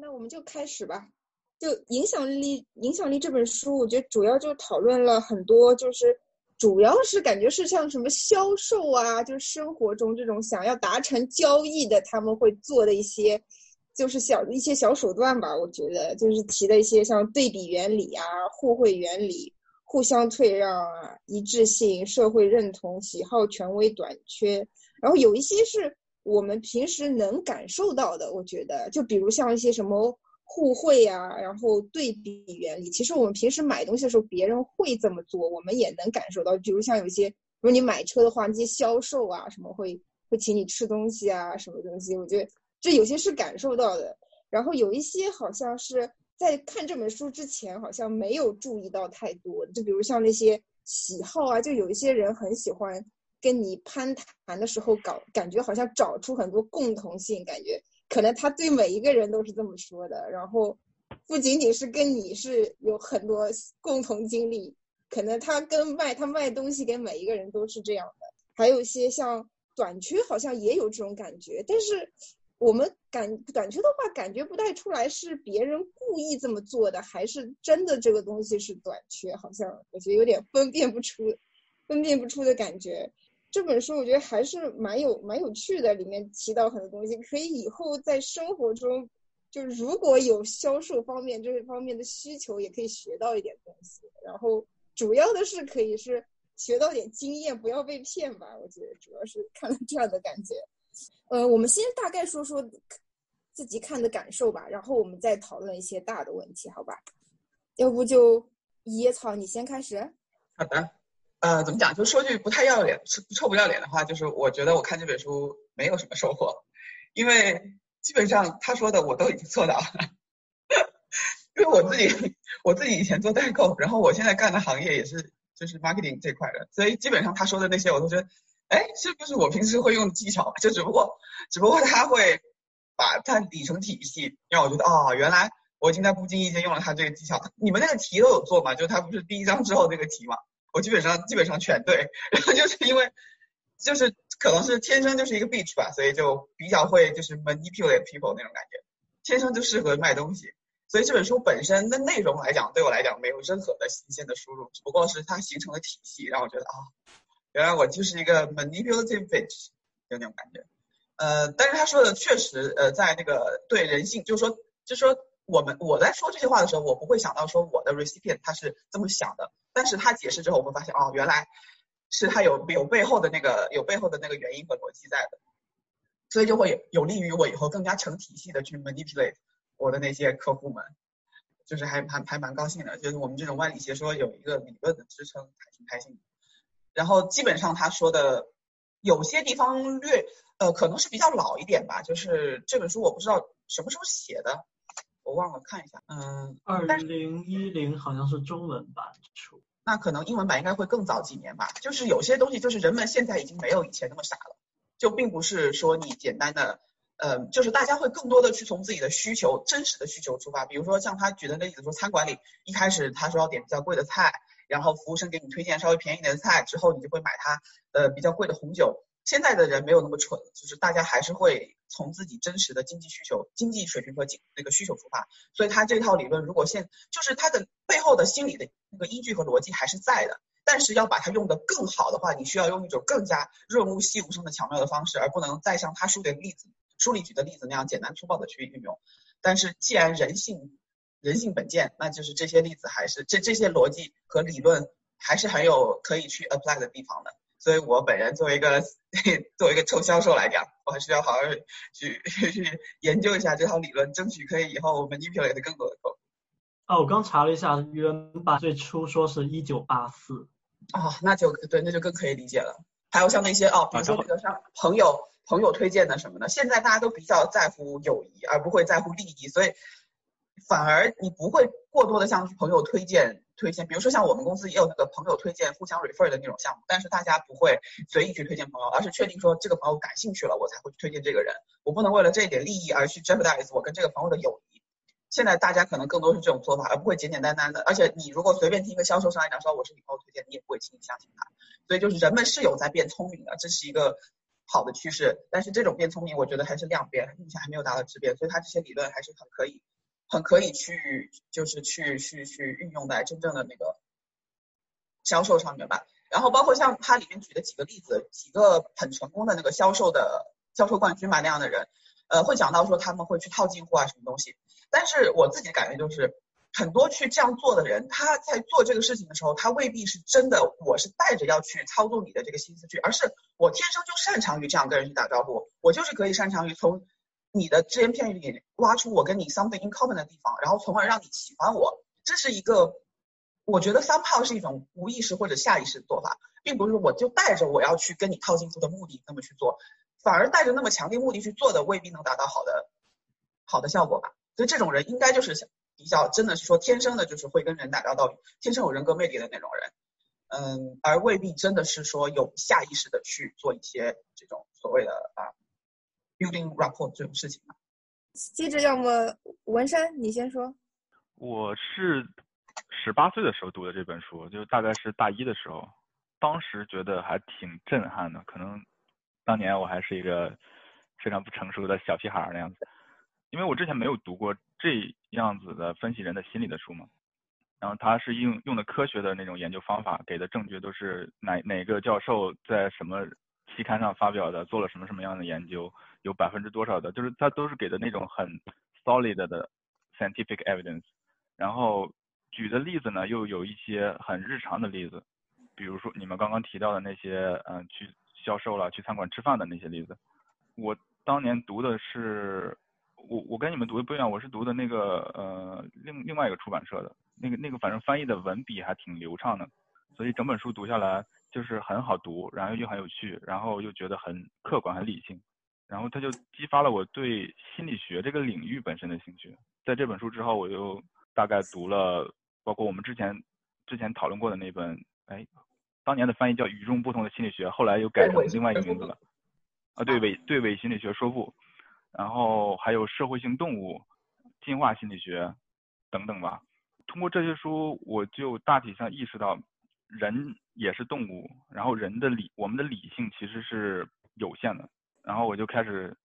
那我们就开始吧。就影响力，影响力这本书，我觉得主要就讨论了很多，就是主要是感觉是像什么销售啊，就是生活中这种想要达成交易的，他们会做的一些，就是小一些小手段吧。我觉得就是提的一些像对比原理啊、互惠原理、互相退让啊、一致性、社会认同、喜好、权威、短缺，然后有一些是我们平时能感受到的。我觉得就比如像一些什么。互惠呀，然后对比原理，其实我们平时买东西的时候，别人会这么做，我们也能感受到。比如像有些，比如你买车的话，那些销售啊，什么会会请你吃东西啊，什么东西，我觉得这有些是感受到的。然后有一些好像是在看这本书之前，好像没有注意到太多。就比如像那些喜好啊，就有一些人很喜欢跟你攀谈的时候，搞感觉好像找出很多共同性，感觉。可能他对每一个人都是这么说的，然后不仅仅是跟你是有很多共同经历，可能他跟卖他卖东西给每一个人都是这样的。还有一些像短缺，好像也有这种感觉，但是我们感短缺的话，感觉不太出来是别人故意这么做的，还是真的这个东西是短缺，好像我觉得有点分辨不出，分辨不出的感觉。这本书我觉得还是蛮有蛮有趣的，里面提到很多东西，可以以后在生活中，就是如果有销售方面这方面的需求，也可以学到一点东西。然后主要的是可以是学到点经验，不要被骗吧。我觉得主要是看了这样的感觉。呃，我们先大概说说自己看的感受吧，然后我们再讨论一些大的问题，好吧？要不就野草你先开始。好的。呃，怎么讲？就说句不太要脸、是不臭不要脸的话，就是我觉得我看这本书没有什么收获，因为基本上他说的我都已经做到了。因为我自己，我自己以前做代购，然后我现在干的行业也是就是 marketing 这块的，所以基本上他说的那些我都觉得，哎，是不是我平时会用的技巧？就只不过，只不过他会把它理成体系，让我觉得哦，原来我已经在不经意间用了他这个技巧。你们那个题都有做吗？就他不是第一章之后那个题吗？我基本上基本上全对，然后就是因为就是可能是天生就是一个 bitch 吧，所以就比较会就是 manipulate people 那种感觉，天生就适合卖东西。所以这本书本身的内容来讲，对我来讲没有任何的新鲜的输入，只不过是它形成了体系，让我觉得啊，原来我就是一个 manipulative bitch，有那种感觉。呃，但是他说的确实呃，在那个对人性，就是说就说我们我在说这些话的时候，我不会想到说我的 recipient 他是这么想的。但是他解释之后，我会发现哦，原来是他有有背后的那个有背后的那个原因和逻辑在的，所以就会有有利于我以后更加成体系的去 manipulate 我的那些客户们，就是还还还蛮高兴的，就是我们这种万里邪说有一个理论的支撑，还挺开心的。然后基本上他说的有些地方略呃可能是比较老一点吧，就是这本书我不知道什么时候写的。我忘了看一下，嗯，二零一零好像是中文版出，那可能英文版应该会更早几年吧。就是有些东西，就是人们现在已经没有以前那么傻了，就并不是说你简单的，呃，就是大家会更多的去从自己的需求、真实的需求出发。比如说像他举的那例子，说餐馆里一开始他说要点比较贵的菜，然后服务生给你推荐稍微便宜点的菜，之后你就会买他呃比较贵的红酒。现在的人没有那么蠢，就是大家还是会从自己真实的经济需求、经济水平和经那个需求出发，所以他这套理论如果现就是他的背后的心理的那个依据和逻辑还是在的，但是要把它用得更好的话，你需要用一种更加润物细无声的巧妙的方式，而不能再像他书里的例子、书里举的例子那样简单粗暴的去运用。但是既然人性人性本贱，那就是这些例子还是这这些逻辑和理论还是很有可以去 apply 的地方的。所以我本人作为一个 作为一个臭销售来讲，我还是要好好去 去研究一下这套理论，争取可以以后我们 manipulate 更多的客户。哦，我刚查了一下，原版最初说是一九八四。哦，那就对，那就更可以理解了。还有像那些哦，比如说那个像朋友朋友推荐的什么的，现在大家都比较在乎友谊，而不会在乎利益，所以反而你不会过多的向朋友推荐。推荐，比如说像我们公司也有那个朋友推荐、互相 refer 的那种项目，但是大家不会随意去推荐朋友，而是确定说这个朋友感兴趣了，我才会去推荐这个人。我不能为了这一点利益而去 jeopardize 我跟这个朋友的友谊。现在大家可能更多是这种做法，而不会简简单单的。而且你如果随便听一个销售上来讲说我是你朋友推荐，你也不会轻易相信他。所以就是人们是有在变聪明的，这是一个好的趋势，但是这种变聪明，我觉得还是量变，目前还没有达到质变，所以它这些理论还是很可以，很可以去就是去去去运用在真正的那个销售上面吧。然后包括像它里面举的几个例子，几个很成功的那个销售的销售冠军嘛那样的人，呃，会讲到说他们会去套近乎啊什么东西，但是我自己的感觉就是。很多去这样做的人，他在做这个事情的时候，他未必是真的，我是带着要去操纵你的这个心思去，而是我天生就擅长于这样跟人去打招呼，我就是可以擅长于从你的只言片语里挖出我跟你 something in common 的地方，然后从而让你喜欢我。这是一个，我觉得三炮是一种无意识或者下意识的做法，并不是我就带着我要去跟你套近乎的目的那么去做，反而带着那么强烈目的去做的，未必能达到好的好的效果吧。所以这种人应该就是。比较真的是说天生的就是会跟人打交道，天生有人格魅力的那种人，嗯，而未必真的是说有下意识的去做一些这种所谓的啊 building rapport 这种事情接着，要么文山你先说。我是十八岁的时候读的这本书，就大概是大一的时候，当时觉得还挺震撼的，可能当年我还是一个非常不成熟的小屁孩那样子。因为我之前没有读过这样子的分析人的心理的书嘛，然后他是用用的科学的那种研究方法，给的证据都是哪哪个教授在什么期刊上发表的，做了什么什么样的研究，有百分之多少的，就是他都是给的那种很 solid 的 scientific evidence，然后举的例子呢又有一些很日常的例子，比如说你们刚刚提到的那些嗯去销售了去餐馆吃饭的那些例子，我当年读的是。我我跟你们读的不一样，我是读的那个呃另另外一个出版社的，那个那个反正翻译的文笔还挺流畅的，所以整本书读下来就是很好读，然后又很有趣，然后又觉得很客观很理性，然后它就激发了我对心理学这个领域本身的兴趣。在这本书之后，我又大概读了包括我们之前之前讨论过的那本，哎，当年的翻译叫《与众不同的心理学》，后来又改成另外一个名字了，啊对伪对伪心理学说不。然后还有社会性动物、进化心理学等等吧。通过这些书，我就大体上意识到，人也是动物，然后人的理，我们的理性其实是有限的。然后我就开始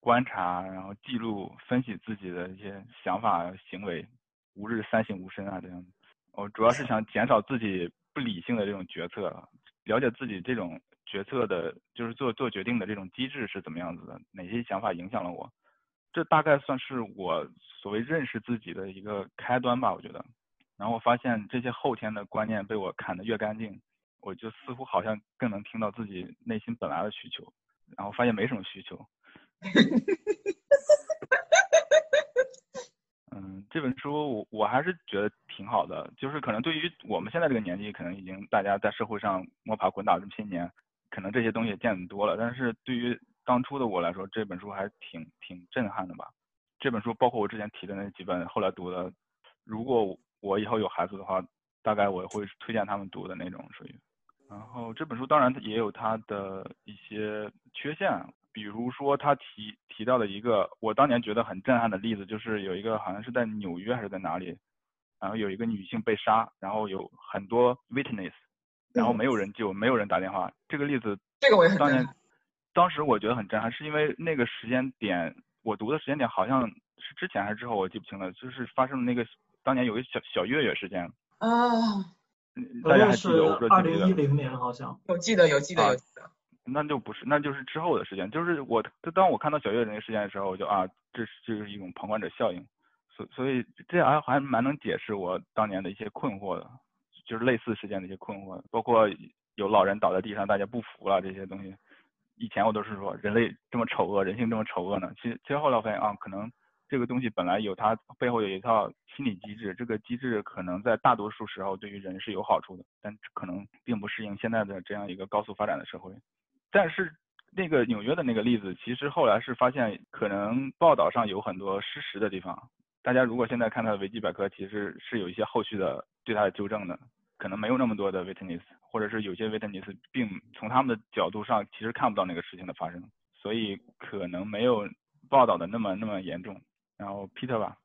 观察，然后记录、分析自己的一些想法、行为，吾日三省吾身啊这样。我主要是想减少自己不理性的这种决策，了解自己这种。决策的，就是做做决定的这种机制是怎么样子的？哪些想法影响了我？这大概算是我所谓认识自己的一个开端吧，我觉得。然后我发现这些后天的观念被我砍得越干净，我就似乎好像更能听到自己内心本来的需求。然后发现没什么需求。嗯，这本书我我还是觉得挺好的，就是可能对于我们现在这个年纪，可能已经大家在社会上摸爬滚打这么些年。可能这些东西见得多了，但是对于当初的我来说，这本书还挺挺震撼的吧。这本书包括我之前提的那几本，后来读的，如果我以后有孩子的话，大概我会推荐他们读的那种属于。然后这本书当然也有它的一些缺陷，比如说他提提到的一个我当年觉得很震撼的例子，就是有一个好像是在纽约还是在哪里，然后有一个女性被杀，然后有很多 witness。然后没有人救，没有人打电话。这个例子，这个我也很当年，当时我觉得很震撼，是因为那个时间点，我读的时间点好像是之前还是之后，我记不清了。就是发生了那个当年有个小小月月事件。啊。大家还记得？二零一零年好像。有记得，有记得，有记得。那就不是，那就是之后的事件。就是我，当我看到小月那个事件的时候，我就啊，这是这是一种旁观者效应。所所以这还还蛮能解释我当年的一些困惑的。就是类似事件的一些困惑，包括有老人倒在地上，大家不服了这些东西。以前我都是说人类这么丑恶，人性这么丑恶呢。其实，其实后来发现啊，可能这个东西本来有它背后有一套心理机制，这个机制可能在大多数时候对于人是有好处的，但可能并不适应现在的这样一个高速发展的社会。但是那个纽约的那个例子，其实后来是发现可能报道上有很多失实的地方。大家如果现在看到维基百科，其实是有一些后续的对它的纠正的。可能没有那么多的 witness，或者是有些 witness 并从他们的角度上其实看不到那个事情的发生，所以可能没有报道的那么那么严重。然后 Peter 吧，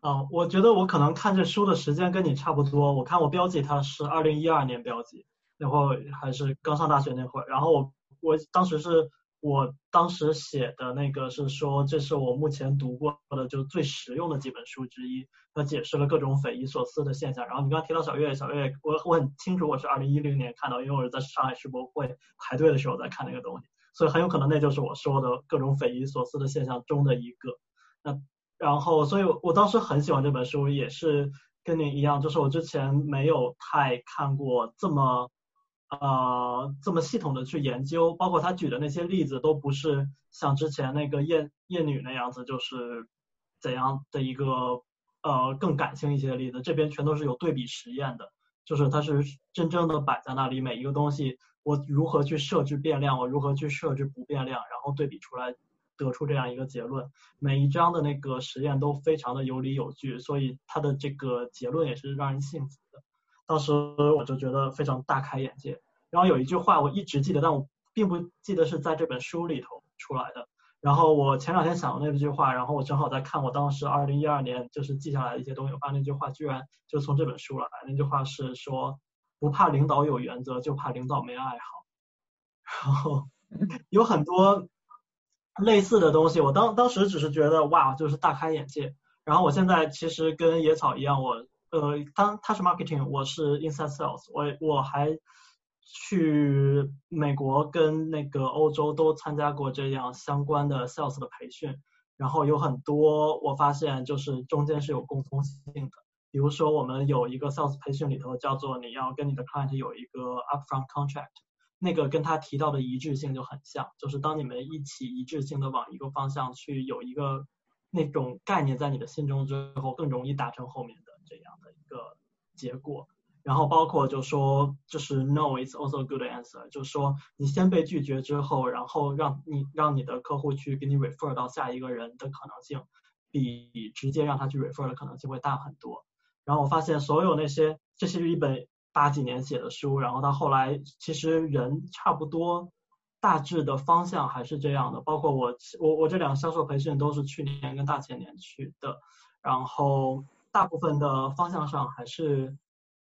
啊，我觉得我可能看这书的时间跟你差不多。我看我标记它是二零一二年标记，那会儿还是刚上大学那会儿。然后我我当时是我当时写的那个是说，这是我目前读过的就最实用的几本书之一。它解释了各种匪夷所思的现象。然后你刚提到小月，小月，我我很清楚，我是二零一零年看到，因为我是在上海世博会排队的时候在看那个东西，所以很有可能那就是我说的各种匪夷所思的现象中的一个。那然后，所以我当时很喜欢这本书，也是跟你一样，就是我之前没有太看过这么。呃，这么系统的去研究，包括他举的那些例子，都不是像之前那个厌厌女那样子，就是怎样的一个呃更感性一些的例子。这边全都是有对比实验的，就是它是真正的摆在那里，每一个东西我如何去设置变量，我如何去设置不变量，然后对比出来得出这样一个结论。每一章的那个实验都非常的有理有据，所以它的这个结论也是让人信服的。当时我就觉得非常大开眼界，然后有一句话我一直记得，但我并不记得是在这本书里头出来的。然后我前两天想到那句话，然后我正好在看我当时二零一二年就是记下来的一些东西，我发现那句话居然就从这本书来。那句话是说，不怕领导有原则，就怕领导没爱好。然后有很多类似的东西，我当当时只是觉得哇，就是大开眼界。然后我现在其实跟野草一样，我。呃，当他是 marketing，我是 inside sales，我我还去美国跟那个欧洲都参加过这样相关的 sales 的培训，然后有很多我发现就是中间是有共通性的，比如说我们有一个 sales 培训里头叫做你要跟你的 client 有一个 upfront contract，那个跟他提到的一致性就很像，就是当你们一起一致性的往一个方向去有一个那种概念在你的心中之后，更容易达成后面的。这样的一个结果，然后包括就说就是 no is also a good answer，就是说你先被拒绝之后，然后让你让你的客户去给你 refer 到下一个人的可能性，比直接让他去 refer 的可能性会大很多。然后我发现所有那些这是一本八几年写的书，然后到后来其实人差不多大致的方向还是这样的。包括我我我这两个销售培训都是去年跟大前年去的，然后。大部分的方向上还是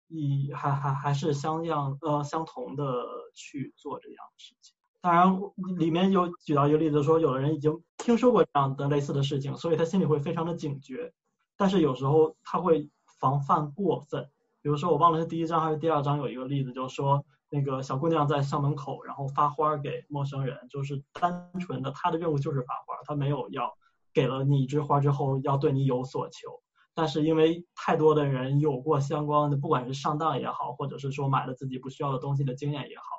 以还还还是相样呃相同的去做这样的事情。当然里面有举到一个例子，说有的人已经听说过这样的类似的事情，所以他心里会非常的警觉。但是有时候他会防范过分。比如说我忘了是第一章还是第二章有一个例子，就是说那个小姑娘在校门口然后发花给陌生人，就是单纯的她的任务就是发花，她没有要给了你一枝花之后要对你有所求。但是因为太多的人有过相关的，不管是上当也好，或者是说买了自己不需要的东西的经验也好，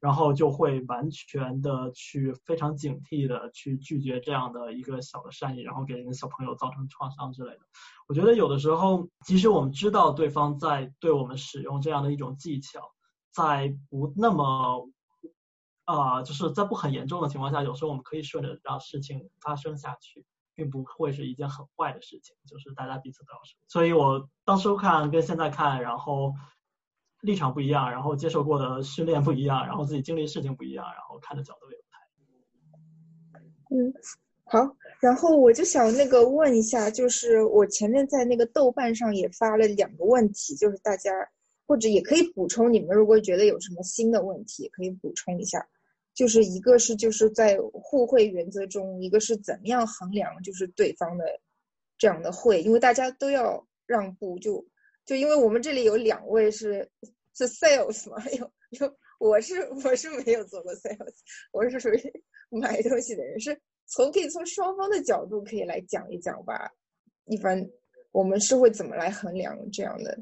然后就会完全的去非常警惕的去拒绝这样的一个小的善意，然后给人的小朋友造成创伤之类的。我觉得有的时候，即使我们知道对方在对我们使用这样的一种技巧，在不那么啊，就是在不很严重的情况下，有时候我们可以顺着让事情发生下去。并不会是一件很坏的事情，就是大家彼此都要受。所以我当初看跟现在看，然后立场不一样，然后接受过的训练不一样，然后自己经历事情不一样，然后看的角度也不太。嗯，好，然后我就想那个问一下，就是我前面在那个豆瓣上也发了两个问题，就是大家或者也可以补充，你们如果觉得有什么新的问题，可以补充一下。就是一个是就是在互惠原则中，一个是怎么样衡量就是对方的这样的会，因为大家都要让步，就就因为我们这里有两位是是 sales 嘛，有有我是我是没有做过 sales，我是属于 买东西的人，是从可以从双方的角度可以来讲一讲吧。一般我们是会怎么来衡量这样的？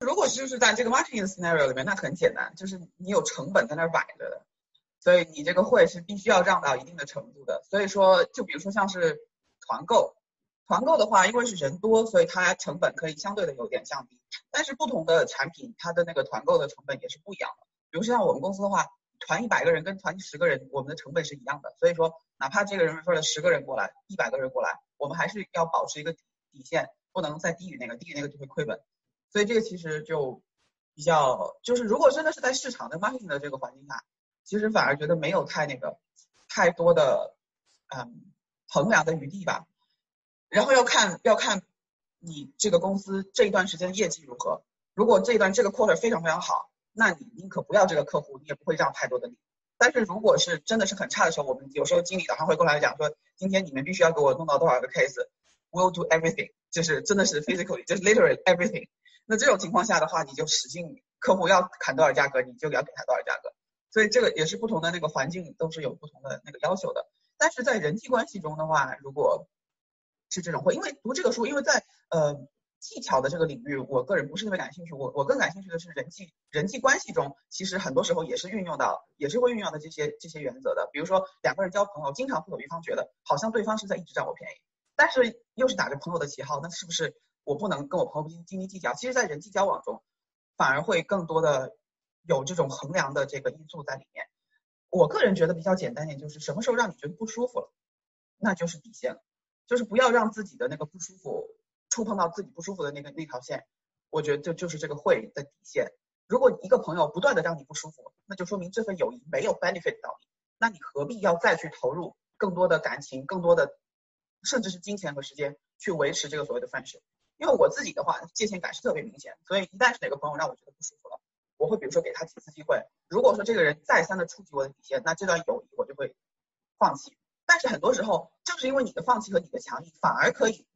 如果就是在这个 marketing scenario 里面，那很简单，就是你有成本在那儿摆着的。所以你这个会是必须要让到一定的程度的。所以说，就比如说像是团购，团购的话，因为是人多，所以它成本可以相对的有点降低。但是不同的产品，它的那个团购的成本也是不一样的。比如像我们公司的话，团一百个人跟团十个人，我们的成本是一样的。所以说，哪怕这个人 refer 了十个人过来，一百个人过来，我们还是要保持一个底线，不能再低于那个，低于那个就会亏本。所以这个其实就比较，就是如果真的是在市场的 marketing 的这个环境下。其实反而觉得没有太那个太多的嗯衡量的余地吧，然后要看要看你这个公司这一段时间的业绩如何。如果这一段这个 quarter 非常非常好，那你宁可不要这个客户，你也不会让太多的利。但是如果是真的是很差的时候，我们有时候经理早上会过来讲说，今天你们必须要给我弄到多少个 case，will do everything，就是真的是 physically，就是 literally everything。那这种情况下的话，你就使劲，客户要砍多少价格，你就要给他多少价格。所以这个也是不同的那个环境都是有不同的那个要求的。但是在人际关系中的话，如果是这种会，因为读这个书，因为在呃技巧的这个领域，我个人不是特别感兴趣。我我更感兴趣的是人际人际关系中，其实很多时候也是运用到，也是会运用到这些这些原则的。比如说两个人交朋友，经常会有一方觉得好像对方是在一直占我便宜，但是又是打着朋友的旗号，那是不是？我不能跟我朋友斤斤斤计较，其实，在人际交往中，反而会更多的有这种衡量的这个因素在里面。我个人觉得比较简单点，就是什么时候让你觉得不舒服了，那就是底线了，就是不要让自己的那个不舒服触碰到自己不舒服的那个那条线。我觉得这就是这个会的底线。如果一个朋友不断的让你不舒服，那就说明这份友谊没有 benefit 到你，那你何必要再去投入更多的感情、更多的甚至是金钱和时间去维持这个所谓的 friendship？因为我自己的话，界限感是特别明显，所以一旦是哪个朋友让我觉得不舒服了，我会比如说给他几次机会。如果说这个人再三的触及我的底线，那这段友谊我就会放弃。但是很多时候，正是因为你的放弃和你的强硬，反而可以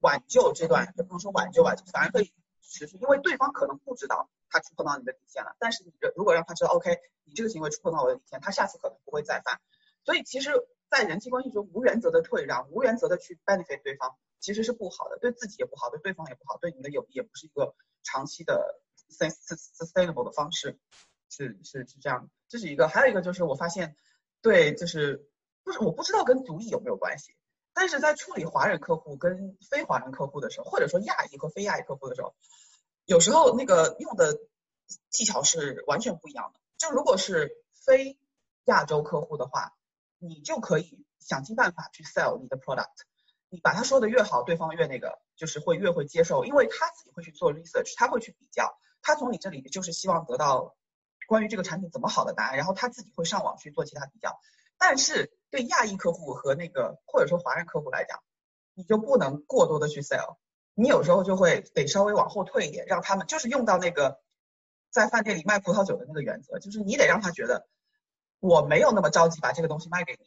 挽救这段，也不能说挽救吧，反而可以持续，因为对方可能不知道他触碰到你的底线了。但是你如果让他知道，OK，你这个行为触碰到我的底线，他下次可能不会再犯。所以其实，在人际关系中，无原则的退让，无原则的去 benefit 对方。其实是不好的，对自己也不好，对对方也不好，对你的友谊也不是一个长期的 sustainable 的方式，是是是这样。这是一个，还有一个就是我发现，对，就是不是我不知道跟族裔有没有关系，但是在处理华人客户跟非华人客户的时候，或者说亚裔和非亚裔客户的时候，有时候那个用的技巧是完全不一样的。就如果是非亚洲客户的话，你就可以想尽办法去 sell 你的 product。你把他说的越好，对方越那个，就是会越会接受，因为他自己会去做 research，他会去比较，他从你这里就是希望得到关于这个产品怎么好的答案，然后他自己会上网去做其他比较。但是对亚裔客户和那个或者说华人客户来讲，你就不能过多的去 sell，你有时候就会得稍微往后退一点，让他们就是用到那个在饭店里卖葡萄酒的那个原则，就是你得让他觉得我没有那么着急把这个东西卖给你，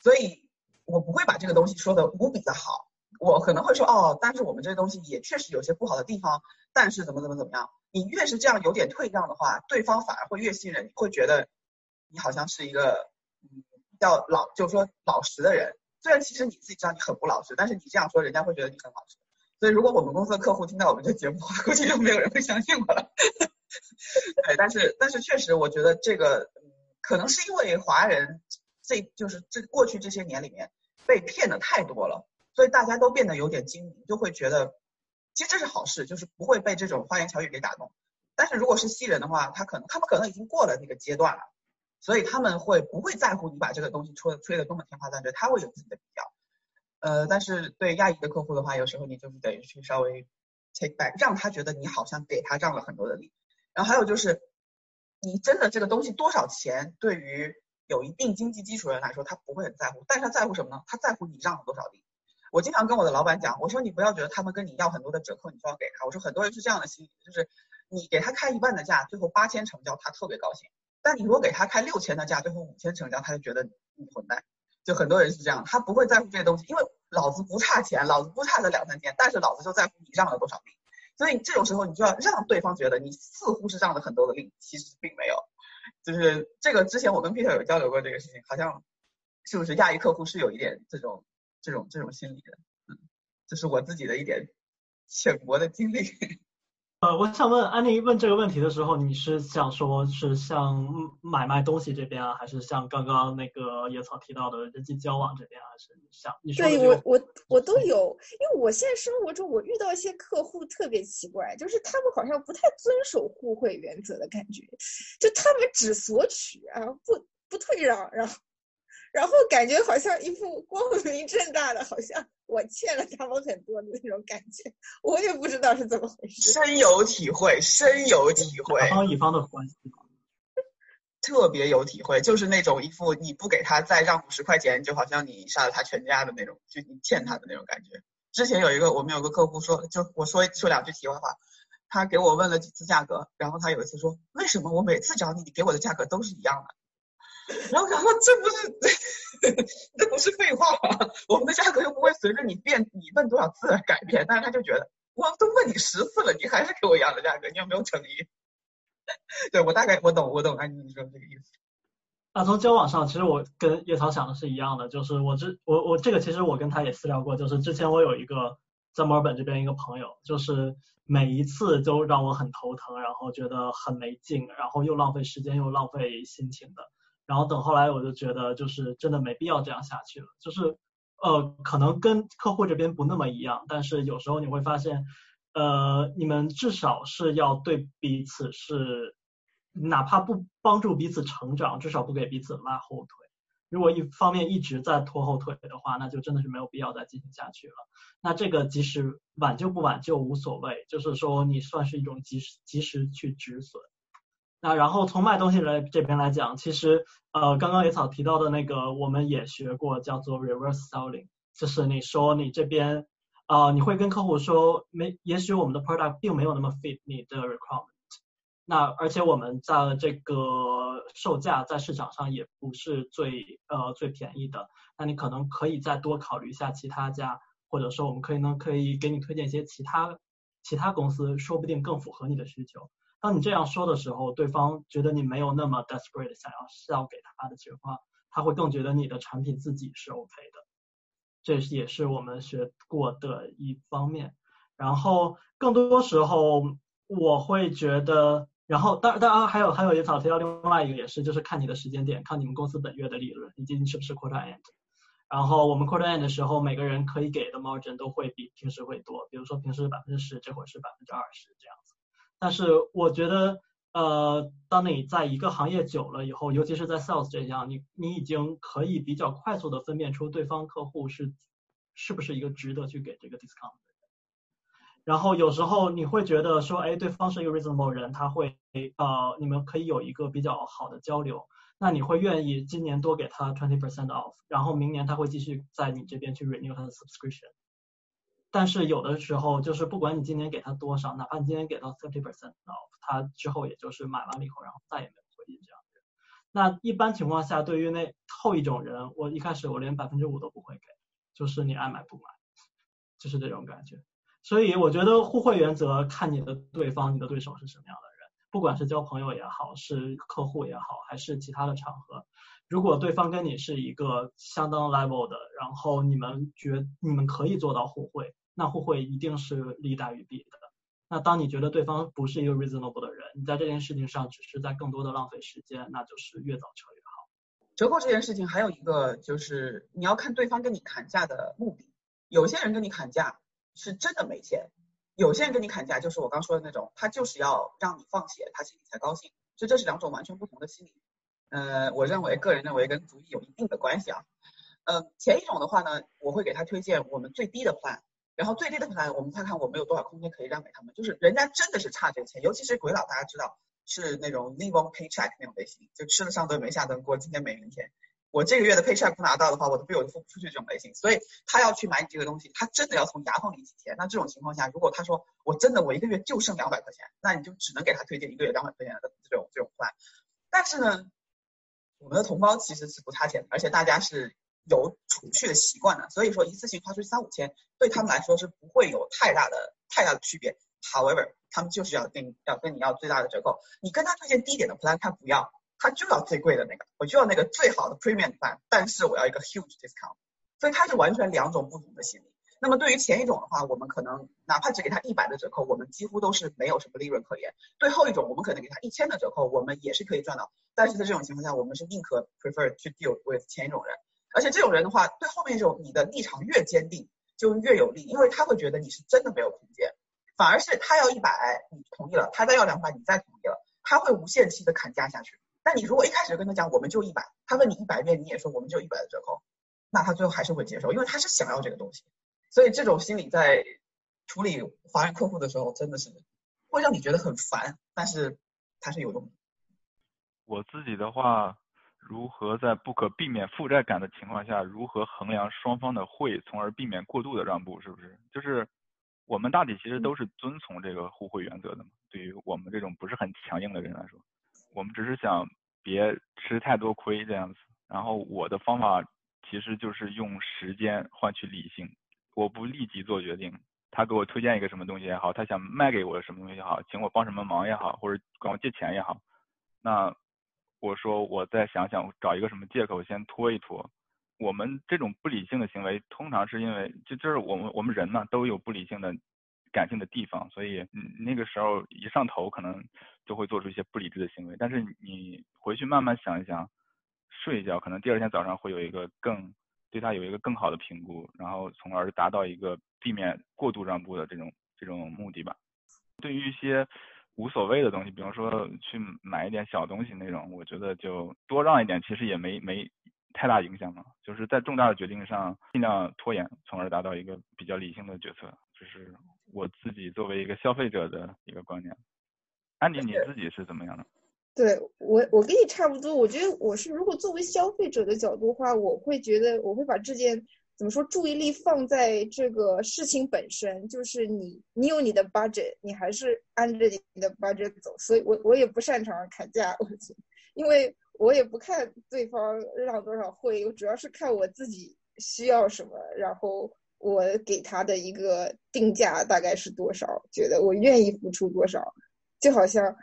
所以。我不会把这个东西说的无比的好，我可能会说哦，但是我们这个东西也确实有些不好的地方，但是怎么怎么怎么样，你越是这样有点退让的话，对方反而会越信任，你会觉得你好像是一个较老，就是说老实的人。虽然其实你自己知道你很不老实，但是你这样说，人家会觉得你很老实。所以如果我们公司的客户听到我们这节目，估计就没有人会相信我了。对，但是但是确实，我觉得这个，可能是因为华人这就是这过去这些年里面。被骗的太多了，所以大家都变得有点精明，就会觉得其实这是好事，就是不会被这种花言巧语给打动。但是如果是西人的话，他可能他们可能已经过了那个阶段了，所以他们会不会在乎你把这个东西吹吹的多么天花乱坠，他会有自己的比较。呃，但是对亚裔的客户的话，有时候你就是得去稍微 take back，让他觉得你好像给他让了很多的利。然后还有就是，你真的这个东西多少钱，对于。有一定经济基础的人来说，他不会很在乎，但是他在乎什么呢？他在乎你让了多少利。我经常跟我的老板讲，我说你不要觉得他们跟你要很多的折扣，你就要给他。我说很多人是这样的心理，就是你给他开一半的价，最后八千成交，他特别高兴；但你如果给他开六千的价，最后五千成交，他就觉得你混蛋。就很多人是这样，他不会在乎这些东西，因为老子不差钱，老子不差这两三千，但是老子就在乎你让了多少利。所以这种时候，你就要让对方觉得你似乎是让了很多的利，其实并没有。就是这个之前我跟 Peter 有交流过这个事情，好像是不是亚裔客户是有一点这种这种这种心理的，嗯，这是我自己的一点浅薄的经历。呃，我想问安妮问这个问题的时候，你是想说是像买卖东西这边啊，还是像刚刚那个野草提到的人际交往这边，还是想你说？对我我我都有，因为我现在生活中我遇到一些客户特别奇怪，就是他们好像不太遵守互惠原则的感觉，就他们只索取啊，不不退让，然后。然后感觉好像一副光明正大的，好像我欠了他们很多的那种感觉，我也不知道是怎么回事。深有体会，深有体会。甲方乙方的关系，特别有体会，就是那种一副你不给他再让五十块钱，就好像你杀了他全家的那种，就你欠他的那种感觉。之前有一个我们有个客户说，就我说说两句题外话，他给我问了几次价格，然后他有一次说，为什么我每次找你，你给我的价格都是一样的？然后然后这不是 这不是废话吗？我们的价格又不会随着你变，你问多少次而改变。但是他就觉得，我都问你十次了，你还是给我一样的价格，你有没有诚意？对我大概我懂我懂安妮你说这个意思。那从交往上，其实我跟叶草想的是一样的，就是我之我我这个其实我跟他也私聊过，就是之前我有一个在墨尔本这边一个朋友，就是每一次都让我很头疼，然后觉得很没劲，然后又浪费时间又浪费心情的。然后等后来我就觉得就是真的没必要这样下去了，就是呃可能跟客户这边不那么一样，但是有时候你会发现，呃你们至少是要对彼此是。哪怕不帮助彼此成长，至少不给彼此拉后腿。如果一方面一直在拖后腿的话，那就真的是没有必要再进行下去了。那这个即使挽救不挽救无所谓，就是说你算是一种及时及时去止损。那然后从卖东西来这边来讲，其实呃刚刚野草提到的那个我们也学过，叫做 reverse selling，就是你说你这边啊你会跟客户说没，也许我们的 product 并没有那么 fit 你的 requirement。那而且我们在这个售价在市场上也不是最呃最便宜的，那你可能可以再多考虑一下其他家，或者说我们可以呢可以给你推荐一些其他其他公司，说不定更符合你的需求。当你这样说的时候，对方觉得你没有那么 desperate 想要是要给他的情况，他会更觉得你的产品自己是 OK 的，这也是我们学过的一方面。然后更多时候我会觉得。然后，当当然还有还有一条提到另外一个也是，就是看你的时间点，看你们公司本月的利润以及你是不是 quarter end。然后我们 quarter end 的时候，每个人可以给的 margin 都会比平时会多，比如说平时百分之十，这会是百分之二十这样子。但是我觉得，呃，当你在一个行业久了以后，尤其是在 sales 这样，你你已经可以比较快速的分辨出对方客户是是不是一个值得去给这个 discount 的。然后有时候你会觉得说，哎，对方是一个 reasonable 人，他会呃，你们可以有一个比较好的交流，那你会愿意今年多给他 twenty percent off，然后明年他会继续在你这边去 renew 他的 subscription。但是有的时候就是不管你今年给他多少，哪怕你今年给到 thirty percent off，他之后也就是买完了以后，然后再也没有回应这样的人。那一般情况下，对于那后一种人，我一开始我连百分之五都不会给，就是你爱买不买，就是这种感觉。所以我觉得互惠原则看你的对方，你的对手是什么样的人，不管是交朋友也好，是客户也好，还是其他的场合，如果对方跟你是一个相当 level 的，然后你们觉你们可以做到互惠，那互惠一定是利大于弊的。那当你觉得对方不是一个 reasonable 的人，你在这件事情上只是在更多的浪费时间，那就是越早撤越好。折扣这件事情还有一个就是你要看对方跟你砍价的目的，有些人跟你砍价。是真的没钱，有些人跟你砍价，就是我刚说的那种，他就是要让你放血，他心里才高兴。所以这是两种完全不同的心理。呃，我认为个人认为跟主意有一定的关系啊。呃，前一种的话呢，我会给他推荐我们最低的 plan，然后最低的 plan 我们看看我们有多少空间可以让给他们。就是人家真的是差这个钱，尤其是鬼佬，大家知道是那种 live on paycheck 那种类型，就吃了上顿没下顿，过今天没明天。我这个月的 paycheck 不拿到的话，我的费用付不出去这种类型，所以他要去买你这个东西，他真的要从牙缝里挤钱。那这种情况下，如果他说我真的我一个月就剩两百块钱，那你就只能给他推荐一个月两百块钱的这种这种 plan。但是呢，我们的同胞其实是不差钱的，而且大家是有储蓄的习惯的，所以说一次性花出三五千，对他们来说是不会有太大的太大的区别。However，他们就是要跟要跟你要最大的折扣，你跟他推荐低点的 plan，他不要。他就要最贵的那个，我就要那个最好的 premium plan，但是我要一个 huge discount，所以它是完全两种不同的心理。那么对于前一种的话，我们可能哪怕只给他一百的折扣，我们几乎都是没有什么利润可言。对后一种，我们可能给他一千的折扣，我们也是可以赚到。但是在这种情况下，我们是宁可 prefer to deal with 前一种人，而且这种人的话，对后面这种你的立场越坚定，就越有利，因为他会觉得你是真的没有空间，反而是他要一百，你同意了，他再要两百，你再同意了，他会无限期的砍价下去。那你如果一开始就跟他讲我们就一百，他问你一百遍你也说我们就一百的折扣，那他最后还是会接受，因为他是想要这个东西。所以这种心理在处理华人客户的时候真的是会让你觉得很烦，但是它是有用的。我自己的话，如何在不可避免负债感的情况下，如何衡量双方的会，从而避免过度的让步，是不是？就是我们大体其实都是遵从这个互惠原则的嘛。对于我们这种不是很强硬的人来说，我们只是想。别吃太多亏这样子。然后我的方法其实就是用时间换取理性，我不立即做决定。他给我推荐一个什么东西也好，他想卖给我什么东西也好，请我帮什么忙也好，或者管我借钱也好，那我说我再想想，找一个什么借口先拖一拖。我们这种不理性的行为，通常是因为就就是我们我们人呢都有不理性的感性的地方，所以那个时候一上头可能就会做出一些不理智的行为。但是你回去慢慢想一想，睡一觉，可能第二天早上会有一个更对他有一个更好的评估，然后从而达到一个避免过度让步的这种这种目的吧。对于一些无所谓的东西，比方说去买一点小东西那种，我觉得就多让一点，其实也没没。太大影响嘛，就是在重大的决定上尽量拖延，从而达到一个比较理性的决策。就是我自己作为一个消费者的一个观念。安迪，你自己是怎么样的？对我，我跟你差不多。我觉得我是，如果作为消费者的角度的话，我会觉得我会把这件怎么说，注意力放在这个事情本身，就是你，你有你的 budget，你还是按着你的 budget 走。所以我我也不擅长砍价，我，因为。我也不看对方让多少会，我主要是看我自己需要什么，然后我给他的一个定价大概是多少，觉得我愿意付出多少，就好像，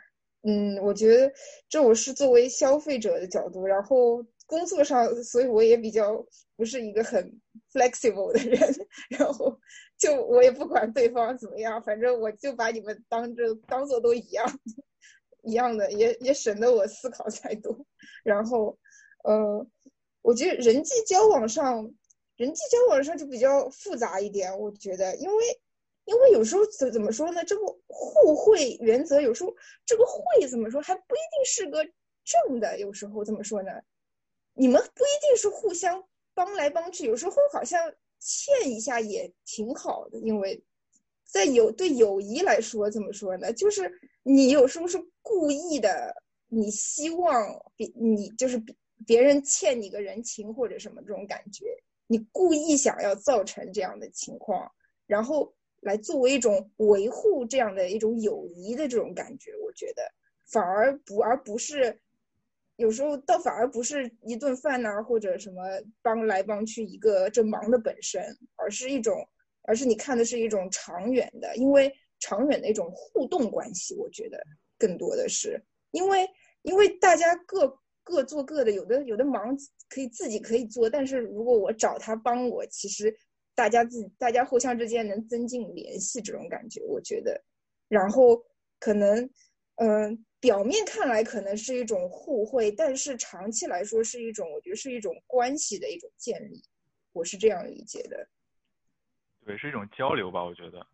嗯，我觉得这我是作为消费者的角度，然后工作上，所以我也比较不是一个很 flexible 的人，然后就我也不管对方怎么样，反正我就把你们当着当做都一样。一样的，也也省得我思考太多。然后，呃，我觉得人际交往上，人际交往上就比较复杂一点。我觉得，因为，因为有时候怎怎么说呢？这个互惠原则有时候这个惠怎么说还不一定是个正的。有时候怎么说呢？你们不一定是互相帮来帮去，有时候好像欠一下也挺好的。因为在友对友谊来说，怎么说呢？就是你有时候是。故意的，你希望别你就是别别人欠你个人情或者什么这种感觉，你故意想要造成这样的情况，然后来作为一种维护这样的一种友谊的这种感觉，我觉得反而不而不是有时候倒反而不是一顿饭呐或者什么帮来帮去一个这忙的本身，而是一种而是你看的是一种长远的，因为长远的一种互动关系，我觉得。更多的是因为，因为大家各各做各的，有的有的忙可以自己可以做，但是如果我找他帮我，其实大家自大家互相之间能增进联系，这种感觉我觉得，然后可能嗯，表面看来可能是一种互惠，但是长期来说是一种，我觉得是一种关系的一种建立，我是这样理解的。对，是一种交流吧，我觉得。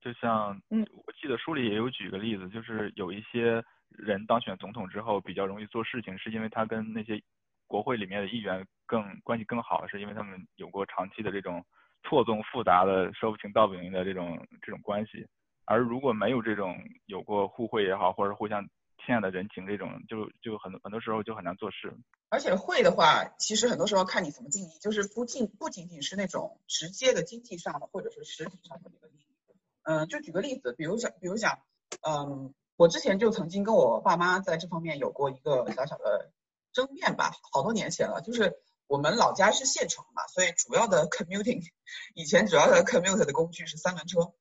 就像，嗯，我记得书里也有举个例子，就是有一些人当选总统之后比较容易做事情，是因为他跟那些国会里面的议员更关系更好，是因为他们有过长期的这种错综复杂的说不清道不明的这种这种关系。而如果没有这种有过互惠也好，或者互相欠的人情这种，就就很多很多时候就很难做事。而且会的话，其实很多时候看你怎么定义，就是不仅不仅仅是那种直接的经济上的，或者是实体上的那个利益。嗯，就举个例子，比如讲，比如讲，嗯，我之前就曾经跟我爸妈在这方面有过一个小小的争辩吧，好多年前了。就是我们老家是县城嘛，所以主要的 commuting，以前主要的 commute 的工具是三轮车。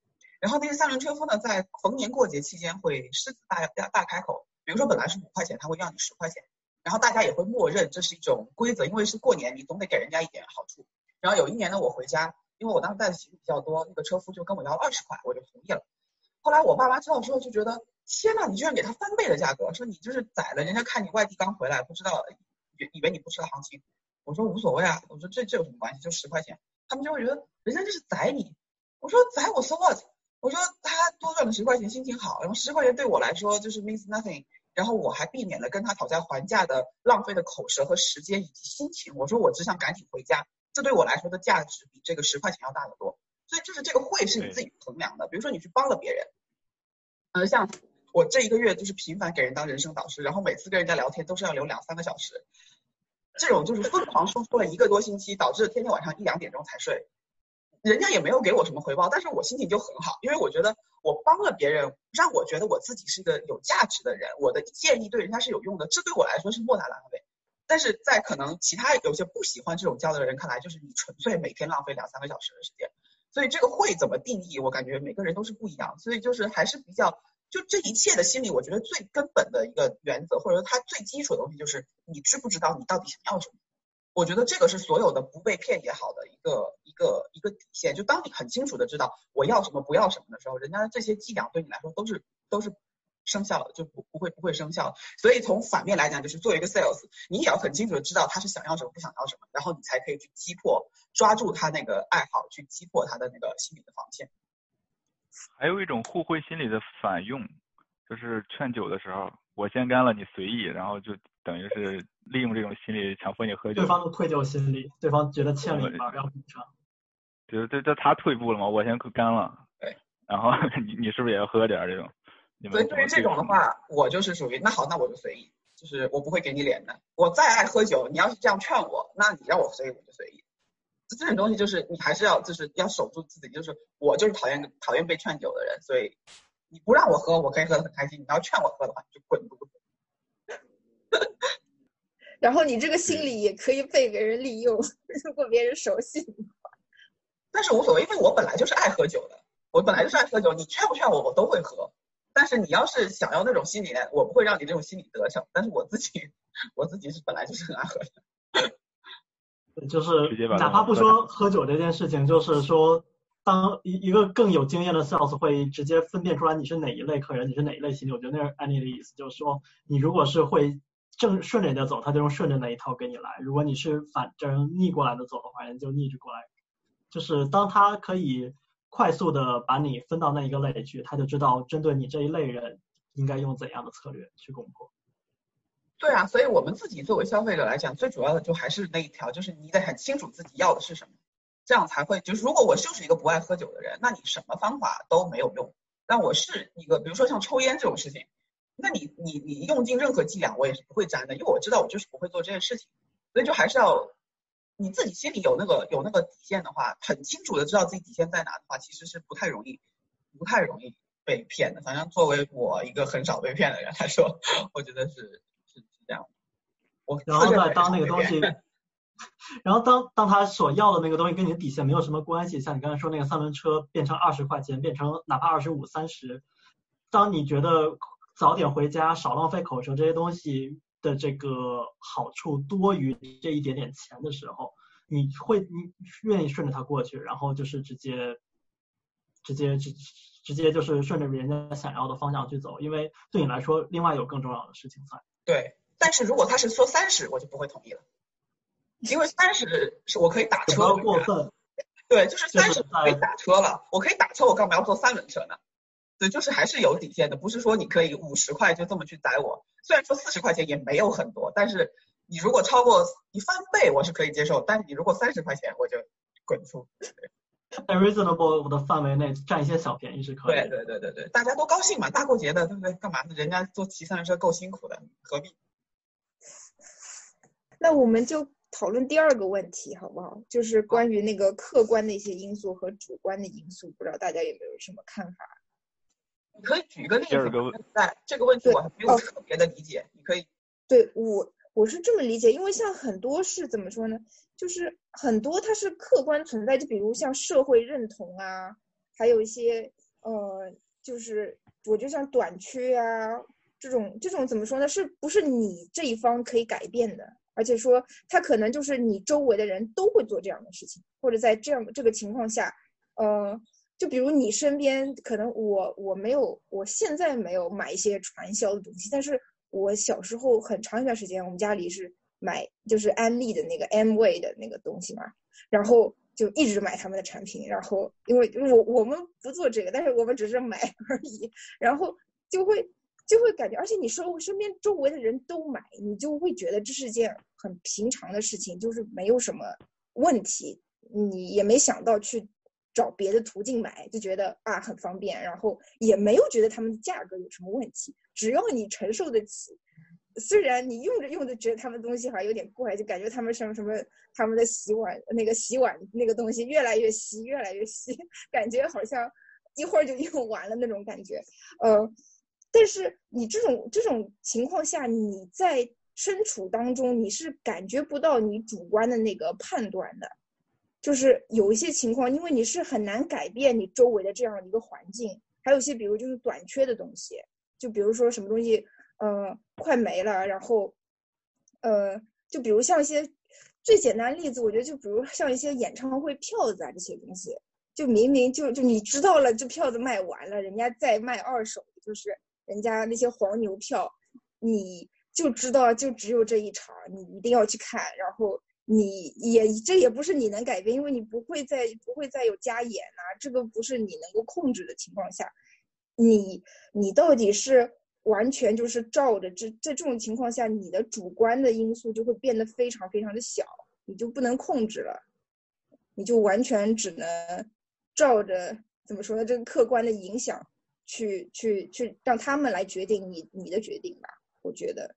然后那些三轮车夫呢，在逢年过节期间会狮子大大大开口，比如说本来是五块钱，他会要你十块钱，然后大家也会默认这是一种规则，因为是过年，你总得给人家一点好处。然后有一年呢，我回家。因为我当时带的行李比较多，那个车夫就跟我要二十块，我就同意了。后来我爸妈知道之后就觉得，天呐，你居然给他翻倍的价格，说你就是宰了，人家看你外地刚回来，不知道，以以为你不知道行情。我说无所谓啊，我说这这有什么关系，就十块钱。他们就会觉得人家这是宰你。我说宰我 so what？我说他多赚了十块钱，心情好，然后十块钱对我来说就是 means nothing。然后我还避免了跟他讨价还价的浪费的口舌和时间以及心情。我说我只想赶紧回家。这对我来说的价值比这个十块钱要大得多，所以就是这个会是你自己衡量的。比如说你去帮了别人，呃，像我这一个月就是频繁给人当人生导师，然后每次跟人家聊天都是要留两三个小时，这种就是疯狂输出了一个多星期，导致天天晚上一两点钟才睡。人家也没有给我什么回报，但是我心情就很好，因为我觉得我帮了别人，让我觉得我自己是一个有价值的人，我的建议对人家是有用的，这对我来说是莫大的安慰。但是在可能其他有些不喜欢这种交流的人看来，就是你纯粹每天浪费两三个小时的时间。所以这个会怎么定义，我感觉每个人都是不一样。所以就是还是比较，就这一切的心理，我觉得最根本的一个原则，或者说它最基础的东西，就是你知不知道你到底想要什么。我觉得这个是所有的不被骗也好的一个个一个底线。就当你很清楚的知道我要什么不要什么的时候，人家的这些伎俩对你来说都是都是生效的，就不不会不会生效。所以从反面来讲，就是作为一个 sales，你也要很清楚的知道他是想要什么不想要什么，然后你才可以去击破，抓住他那个爱好，去击破他的那个心理的防线。还有一种互惠心理的反用，就是劝酒的时候，我先干了，你随意，然后就等于是。利用这种心理强迫你喝酒，对方的愧疚心理，对方觉得欠了一半要补偿。就是这这他退步了嘛，我先干了。对。然后 你你是不是也要喝点这种？所以对于这种的话，我就是属于那好，那我就随意，就是我不会给你脸的。我再爱喝酒，你要是这样劝我，那你让我随意我就随意。这这种东西就是你还是要就是要守住自己，就是我就是讨厌讨厌被劝酒的人，所以你不让我喝，我可以喝的很开心。你要劝我喝的话，你就滚犊子。然后你这个心理也可以被别人利用，如果别人熟悉你。但是无所谓，因为我本来就是爱喝酒的，我本来就是爱喝酒，你劝不劝我，我都会喝。但是你要是想要那种心理，我不会让你这种心理得逞。但是我自己，我自己是本来就是很爱喝的。就是哪怕不说喝酒这件事情，就是说，当一一个更有经验的 sales 会直接分辨出来你是哪一类客人，你是哪一类心理。我觉得那是安妮的意思，就是说你如果是会。正顺着的走，他就用顺着那一套给你来。如果你是反正逆过来的走的话，人就逆着过来。就是当他可以快速的把你分到那一个类去，他就知道针对你这一类人应该用怎样的策略去攻破。对啊，所以我们自己作为消费者来讲，最主要的就还是那一条，就是你得很清楚自己要的是什么，这样才会。就是如果我就是一个不爱喝酒的人，那你什么方法都没有用。但我是一个，比如说像抽烟这种事情。那你你你用尽任何伎俩，我也是不会沾的，因为我知道我就是不会做这件事情，所以就还是要你自己心里有那个有那个底线的话，很清楚的知道自己底线在哪的话，其实是不太容易不太容易被骗的。反正作为我一个很少被骗的人来说，我觉得是是是这样。我然后呢当那个东西，然后当当他所要的那个东西跟你的底线没有什么关系，像你刚才说那个三轮车变成二十块钱，变成哪怕二十五三十，当你觉得。早点回家，少浪费口舌，这些东西的这个好处多于这一点点钱的时候，你会你愿意顺着它过去，然后就是直接直接直直接就是顺着人家想要的方向去走，因为对你来说，另外有更重要的事情在。对，但是如果他是说三十，我就不会同意了，因为三十是我可以打车。过分。对，就是三十可以打车了，我可以打车，我干嘛要坐三轮车呢？对，就是还是有底线的，不是说你可以五十块就这么去宰我。虽然说四十块钱也没有很多，但是你如果超过一翻倍，我是可以接受。但是你如果三十块钱，我就滚出。在 reasonable 的范围内占一些小便宜是可以。对对对对对，大家都高兴嘛，大过节的，对不对？干嘛呢？人家坐骑三轮车够辛苦的，何必？那我们就讨论第二个问题好不好？就是关于那个客观的一些因素和主观的因素，不知道大家有没有什么看法？你可以举一个例子，在这个问题我还没有特别的理解，你可以。对我我是这么理解，因为像很多是怎么说呢？就是很多它是客观存在，就比如像社会认同啊，还有一些呃，就是我就像短缺啊这种这种怎么说呢？是不是你这一方可以改变的？而且说他可能就是你周围的人都会做这样的事情，或者在这样这个情况下，呃。就比如你身边可能我我没有我现在没有买一些传销的东西，但是我小时候很长一段时间我们家里是买就是安利的那个 M 味的那个东西嘛，然后就一直买他们的产品，然后因为我我们不做这个，但是我们只是买 而已，然后就会就会感觉，而且你说我身边周围的人都买，你就会觉得这是件很平常的事情，就是没有什么问题，你也没想到去。找别的途径买就觉得啊很方便，然后也没有觉得他们的价格有什么问题，只要你承受得起，虽然你用着用着觉得他们东西好像有点怪，就感觉他们什么什么他们的洗碗那个洗碗那个东西越来越稀，越来越稀，感觉好像一会儿就用完了那种感觉。呃，但是你这种这种情况下，你在身处当中，你是感觉不到你主观的那个判断的。就是有一些情况，因为你是很难改变你周围的这样一个环境，还有一些比如就是短缺的东西，就比如说什么东西，呃，快没了，然后，呃，就比如像一些最简单例子，我觉得就比如像一些演唱会票子啊这些东西，就明明就就你知道了这票子卖完了，人家再卖二手，就是人家那些黄牛票，你就知道就只有这一场，你一定要去看，然后。你也这也不是你能改变，因为你不会再不会再有加演啊，这个不是你能够控制的情况下，你你到底是完全就是照着这在这种情况下，你的主观的因素就会变得非常非常的小，你就不能控制了，你就完全只能照着怎么说呢？这个客观的影响去去去让他们来决定你你的决定吧，我觉得。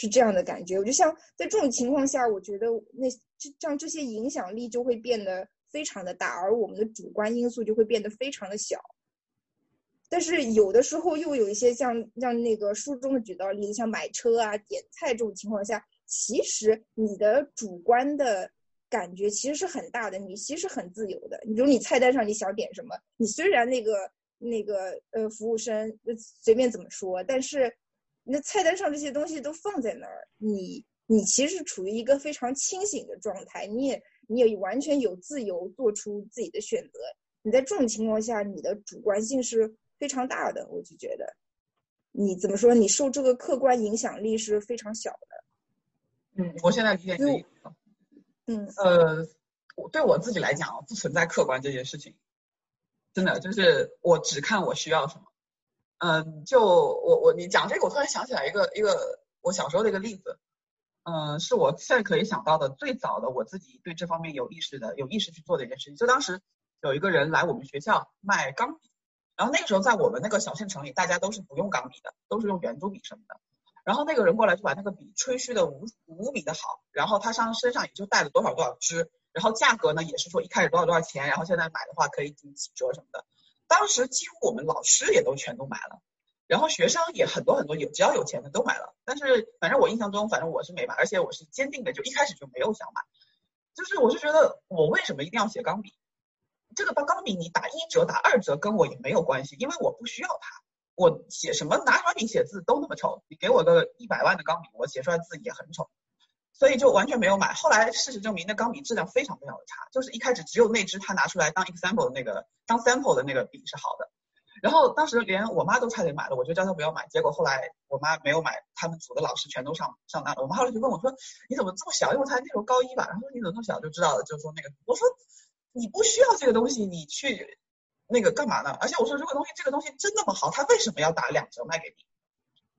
是这样的感觉，我就像在这种情况下，我觉得那这像这些影响力就会变得非常的大，而我们的主观因素就会变得非常的小。但是有的时候又有一些像像那个书中的举到例子，像买车啊、点菜这种情况下，其实你的主观的感觉其实是很大的，你其实很自由的。你比如你菜单上你想点什么，你虽然那个那个呃服务生随便怎么说，但是。那菜单上这些东西都放在那儿，你你其实处于一个非常清醒的状态，你也你也完全有自由做出自己的选择。你在这种情况下，你的主观性是非常大的，我就觉得，你怎么说？你受这个客观影响力是非常小的。嗯，我现在理解你。嗯呃，对我自己来讲，不存在客观这件事情，真的就是我只看我需要什么。嗯，就我我你讲这个，我突然想起来一个一个我小时候的一个例子，嗯，是我现在可以想到的最早的我自己对这方面有意识的有意识去做的一件事情。就当时有一个人来我们学校卖钢笔，然后那个时候在我们那个小县城里，大家都是不用钢笔的，都是用圆珠笔什么的。然后那个人过来就把那个笔吹嘘的无无比的好，然后他上身上也就带了多少多少支，然后价格呢也是说一开始多少多少钱，然后现在买的话可以抵几折什么的。当时几乎我们老师也都全都买了，然后学生也很多很多有只要有钱的都买了，但是反正我印象中，反正我是没买，而且我是坚定的就一开始就没有想买，就是我是觉得我为什么一定要写钢笔？这个钢钢笔你打一折打二折跟我也没有关系，因为我不需要它，我写什么拿什么笔写字都那么丑，你给我个一百万的钢笔，我写出来字也很丑。所以就完全没有买。后来事实证明，那钢笔质量非常非常的差，就是一开始只有那支他拿出来当 example 的那个当 sample 的那个笔是好的。然后当时连我妈都差点买了，我就叫她不要买。结果后来我妈没有买，他们组的老师全都上上当了。我妈后来就问我说：“你怎么这么小？因为她那时候高一吧。”然后说：“你怎么这么小就知道了？”就是说那个，我说：“你不需要这个东西，你去那个干嘛呢？而且我说，如果东西这个东西真那么好，他为什么要打两折卖给你？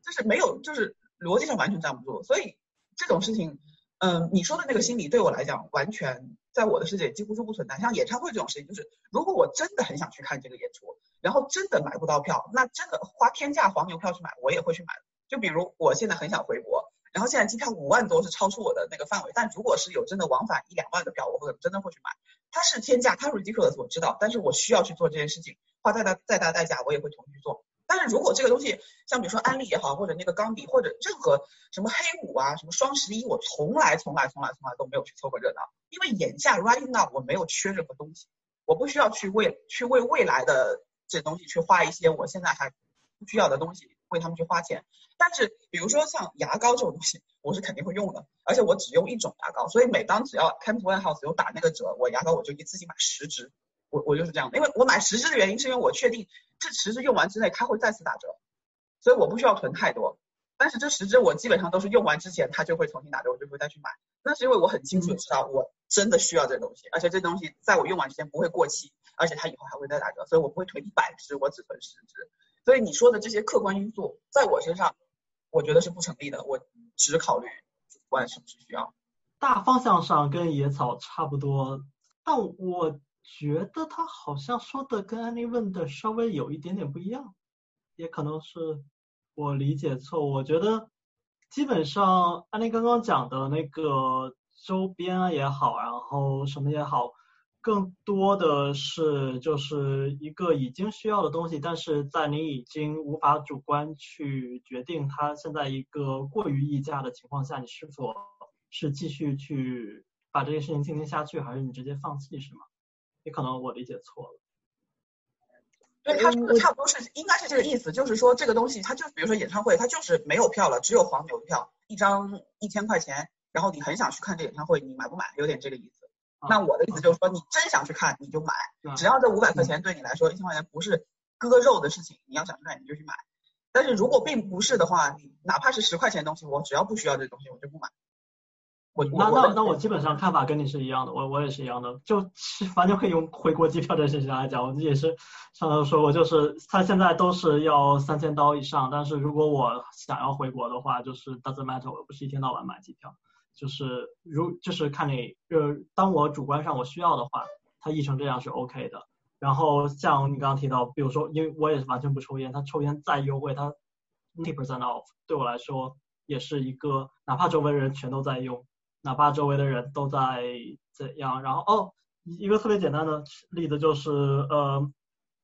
就是没有，就是逻辑上完全站不住。所以这种事情。嗯，你说的那个心理对我来讲，完全在我的世界几乎是不存在。像演唱会这种事情，就是如果我真的很想去看这个演出，然后真的买不到票，那真的花天价黄牛票去买，我也会去买。就比如我现在很想回国，然后现在机票五万多是超出我的那个范围，但如果是有真的往返一两万的票，我会真的会去买。它是天价，它是 ridiculous，我知道，但是我需要去做这件事情，花再大再大代价，我也会同意去做。但是如果这个东西，像比如说安利也好，或者那个钢笔，或者任何什么黑五啊，什么双十一，我从来从来从来从来都没有去凑过热闹，因为眼下 right now 我没有缺任何东西，我不需要去为去为未来的这东西去花一些我现在还不需要的东西为他们去花钱。但是比如说像牙膏这种东西，我是肯定会用的，而且我只用一种牙膏，所以每当只要 c a m p One House 有打那个折，我牙膏我就一次性买十支。我我就是这样的，因为我买十支的原因是因为我确定这十支用完之内它会再次打折，所以我不需要囤太多。但是这十支我基本上都是用完之前它就会重新打折，我就会再去买。那是因为我很清楚的知道我真的需要这东西，而且这东西在我用完之前不会过期，而且它以后还会再打折，所以我不会囤一百支，我只囤十支。所以你说的这些客观因素在我身上，我觉得是不成立的。我只考虑主观是不是需要。大方向上跟野草差不多，但我。觉得他好像说的跟安妮问的稍微有一点点不一样，也可能是我理解错。我觉得基本上安妮刚刚讲的那个周边也好，然后什么也好，更多的是就是一个已经需要的东西，但是在你已经无法主观去决定它现在一个过于溢价的情况下，你是否是继续去把这件事情进行下去，还是你直接放弃，是吗？也可能我理解错了。对，他说的差不多是应该是这个意思，就是说这个东西，它就比如说演唱会，它就是没有票了，只有黄牛票，一张一千块钱，然后你很想去看这演唱会，你买不买？有点这个意思。那我的意思就是说，你真想去看，你就买，只要这五百块钱对你来说，一千块钱不是割肉的事情，你要想去看你就去买。但是如果并不是的话，你哪怕是十块钱东西，我只要不需要这东西，我就不买。那那那我基本上看法跟你是一样的，我我也是一样的，就是完全可以用回国机票这事情来讲，我也是上头说过，就是他现在都是要三千刀以上，但是如果我想要回国的话，就是 doesn't matter，我不是一天到晚买机票，就是如就是看你呃，当我主观上我需要的话，他译成这样是 OK 的。然后像你刚刚提到，比如说因为我也是完全不抽烟，他抽烟再优惠，他 twenty percent off 对我来说也是一个，哪怕周围人全都在用。哪怕周围的人都在怎样，然后哦，一个特别简单的例子就是，呃，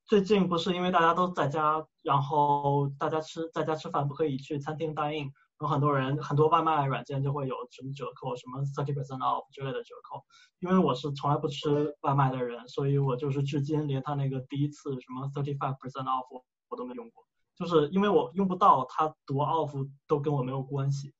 最近不是因为大家都在家，然后大家吃在家吃饭不可以去餐厅 dine in，有很多人很多外卖软件就会有什么折扣，什么 thirty percent off 之类的折扣。因为我是从来不吃外卖的人，所以我就是至今连他那个第一次什么 thirty five percent off 我都没用过，就是因为我用不到，他多 off 都跟我没有关系。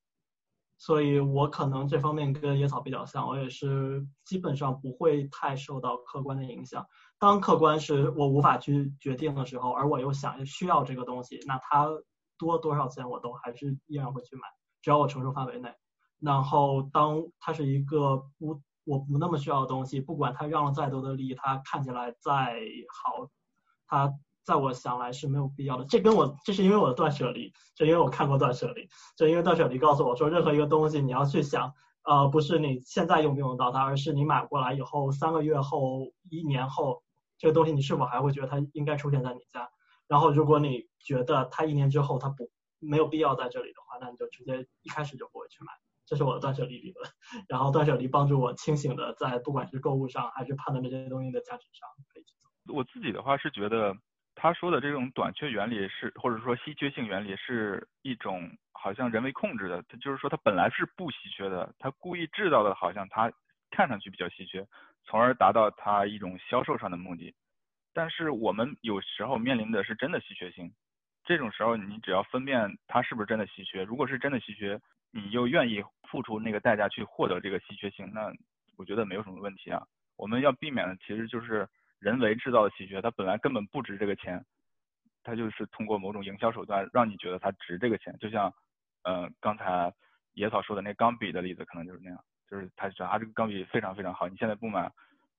所以我可能这方面跟野草比较像，我也是基本上不会太受到客观的影响。当客观是我无法去决定的时候，而我又想需要这个东西，那它多多少钱我都还是依然会去买，只要我承受范围内。然后当它是一个不我不那么需要的东西，不管它让了再多的利益，它看起来再好，它。在我想来是没有必要的，这跟我这是因为我的断舍离，就因为我看过断舍离，就因为断舍离告诉我说，任何一个东西你要去想，呃，不是你现在用不用到它，而是你买过来以后三个月后、一年后，这个东西你是否还会觉得它应该出现在你家？然后如果你觉得它一年之后它不没有必要在这里的话，那你就直接一开始就不会去买。这是我的断舍离理论，然后断舍离帮助我清醒的在不管是购物上还是判断这些东西的价值上可以去做。我自己的话是觉得。他说的这种短缺原理是，或者说稀缺性原理是一种好像人为控制的，他就是说它本来是不稀缺的，他故意制造的好像它看上去比较稀缺，从而达到他一种销售上的目的。但是我们有时候面临的是真的稀缺性，这种时候你只要分辨它是不是真的稀缺，如果是真的稀缺，你又愿意付出那个代价去获得这个稀缺性，那我觉得没有什么问题啊。我们要避免的其实就是。人为制造的稀缺，它本来根本不值这个钱，它就是通过某种营销手段让你觉得它值这个钱。就像，呃，刚才野草说的那钢笔的例子，可能就是那样，就是他讲啊这个钢笔非常非常好，你现在不买，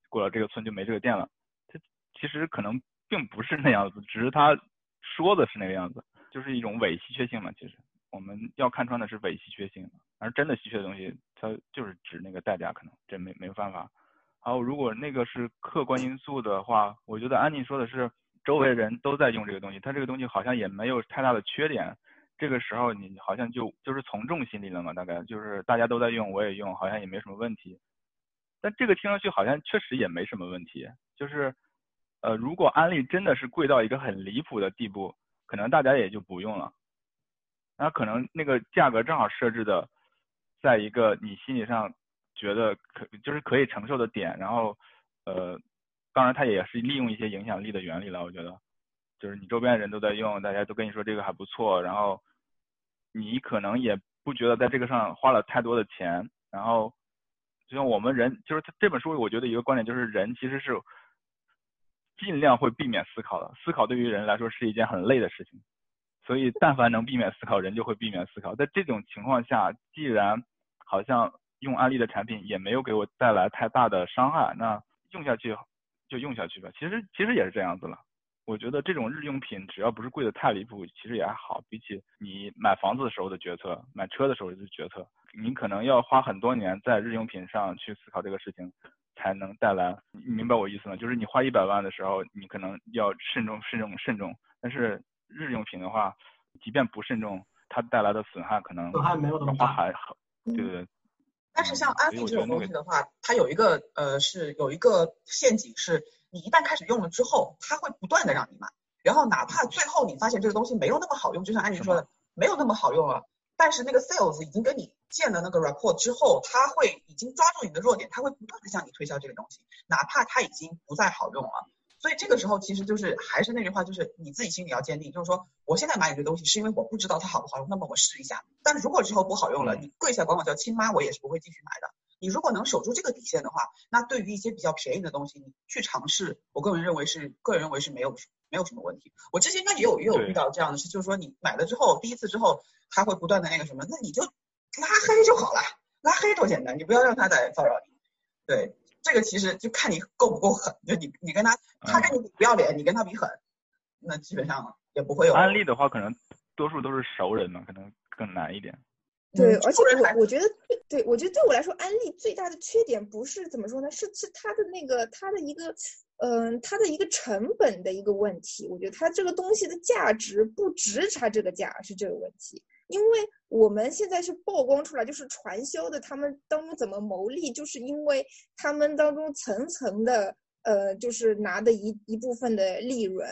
过了这个村就没这个店了。它其实可能并不是那样子，只是他说的是那个样子，就是一种伪稀缺性嘛。其实我们要看穿的是伪稀缺性，而真的稀缺的东西，它就是值那个代价，可能这没没有办法。然后，如果那个是客观因素的话，我觉得安妮说的是周围人都在用这个东西，它这个东西好像也没有太大的缺点。这个时候你好像就就是从众心理了嘛，大概就是大家都在用，我也用，好像也没什么问题。但这个听上去好像确实也没什么问题。就是，呃，如果安利真的是贵到一个很离谱的地步，可能大家也就不用了。那可能那个价格正好设置的，在一个你心理上。觉得可就是可以承受的点，然后，呃，当然它也是利用一些影响力的原理了。我觉得，就是你周边的人都在用，大家都跟你说这个还不错，然后你可能也不觉得在这个上花了太多的钱。然后，就像我们人，就是这本书，我觉得一个观点就是人其实是尽量会避免思考的，思考对于人来说是一件很累的事情。所以，但凡能避免思考，人就会避免思考。在这种情况下，既然好像。用安利的产品也没有给我带来太大的伤害，那用下去就用下去吧。其实其实也是这样子了。我觉得这种日用品只要不是贵的太离谱，其实也还好。比起你买房子的时候的决策，买车的时候的决策，你可能要花很多年在日用品上去思考这个事情，才能带来。你明白我意思吗？就是你花一百万的时候，你可能要慎重慎重慎重。但是日用品的话，即便不慎重，它带来的损害可能损害没有那么大，还对对对。但是像安利这种东西的话，它有一个呃是有一个陷阱，是你一旦开始用了之后，它会不断的让你买，然后哪怕最后你发现这个东西没有那么好用，就像安妮说的，没有那么好用了，但是那个 sales 已经跟你建了那个 rapport 之后，他会已经抓住你的弱点，他会不断的向你推销这个东西，哪怕它已经不再好用了。所以这个时候其实就是还是那句话，就是你自己心里要坚定，就是说我现在买你这东西是因为我不知道它好不好用，那么我试一下。但是如果之后不好用了，你跪下管我叫亲妈，我也是不会继续买的。你如果能守住这个底线的话，那对于一些比较便宜的东西，你去尝试，我个人认为是个人认为是没有没有什么问题。我之前应该也有也有遇到这样的事，就是说你买了之后第一次之后，他会不断的那个什么，那你就拉黑就好了，拉黑多简单，你不要让他再骚扰你。对。这个其实就看你够不够狠，就你你跟他，他跟你不要脸，你跟他比狠，那基本上也不会有。安利的话，可能多数都是熟人嘛，可能更难一点。对，而且我我觉得，对我觉得对我来说，安利最大的缺点不是怎么说呢，是是它的那个它的一个，嗯，它的一个成本的一个问题。我觉得它这个东西的价值不值它这个价，是这个问题。因为我们现在是曝光出来，就是传销的，他们当中怎么牟利，就是因为他们当中层层的，呃，就是拿的一一部分的利润，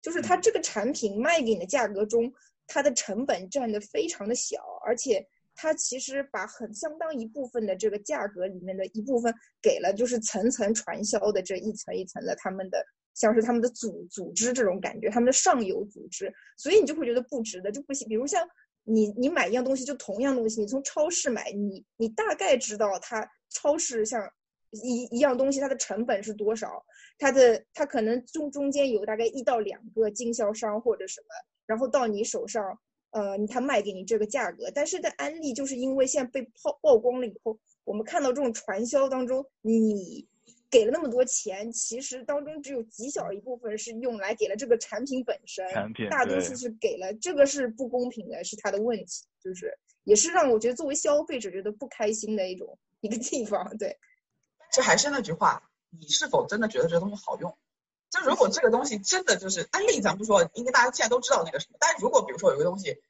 就是他这个产品卖给你的价格中，它的成本占的非常的小，而且他其实把很相当一部分的这个价格里面的一部分给了，就是层层传销的这一层一层的他们的，像是他们的组组织这种感觉，他们的上游组织，所以你就会觉得不值得，就不行，比如像。你你买一样东西就同样东西，你从超市买，你你大概知道它超市像一一样东西它的成本是多少，它的它可能中中间有大概一到两个经销商或者什么，然后到你手上，呃，他卖给你这个价格。但是在安利就是因为现在被曝曝光了以后，我们看到这种传销当中，你。给了那么多钱，其实当中只有极小一部分是用来给了这个产品本身，产品大多数是给了这个是不公平的，是他的问题，就是也是让我觉得作为消费者觉得不开心的一种一个地方。对，这还是那句话，你是否真的觉得这个东西好用？就如果这个东西真的就是安利，咱不说，因为大家现在都知道那个什么，但如果比如说有个东西，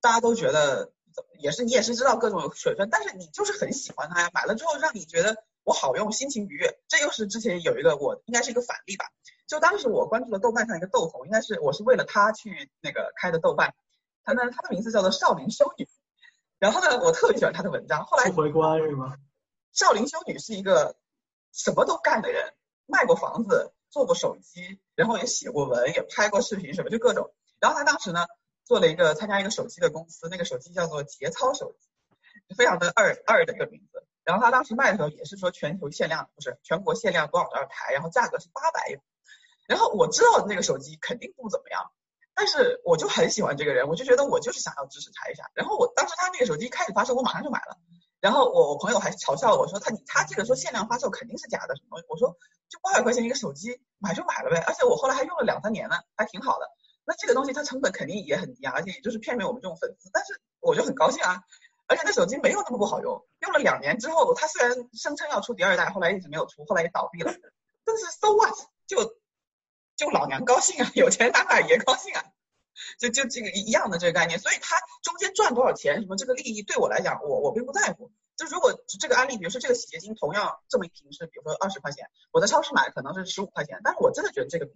大家都觉得也是你也是知道各种水分，但是你就是很喜欢它呀，买了之后让你觉得。我好用，心情愉悦，这又是之前有一个我应该是一个反例吧。就当时我关注了豆瓣上一个豆红，应该是我是为了他去那个开的豆瓣，他呢他的名字叫做少林修女，然后呢我特别喜欢他的文章。后来回关是吗？少林修女是一个什么都干的人，卖过房子，做过手机，然后也写过文，也拍过视频什么就各种。然后他当时呢做了一个参加一个手机的公司，那个手机叫做节操手机，非常的二二的一个名字。然后他当时卖的时候也是说全球限量，不是全国限量多少多少台，然后价格是八百。然后我知道那个手机肯定不怎么样，但是我就很喜欢这个人，我就觉得我就是想要支持他一下。然后我当时他那个手机开始发售，我马上就买了。然后我我朋友还嘲笑我说他他这个说限量发售肯定是假的什么东西？我说就八百块钱一个手机买就买了呗，而且我后来还用了两三年呢，还挺好的。那这个东西它成本肯定也很低啊，而且也就是骗骗我们这种粉丝，但是我就很高兴啊。而且那手机没有那么不好用，用了两年之后，它虽然声称要出第二代，后来一直没有出，后来也倒闭了。但是 so what？就就老娘高兴啊，有钱打哪爷高兴啊，就就这个一样的这个概念。所以它中间赚多少钱，什么这个利益对我来讲，我我并不在乎。就如果这个案例，比如说这个洗洁精同样这么一瓶是，比如说二十块钱，我在超市买可能是十五块钱，但是我真的觉得这个比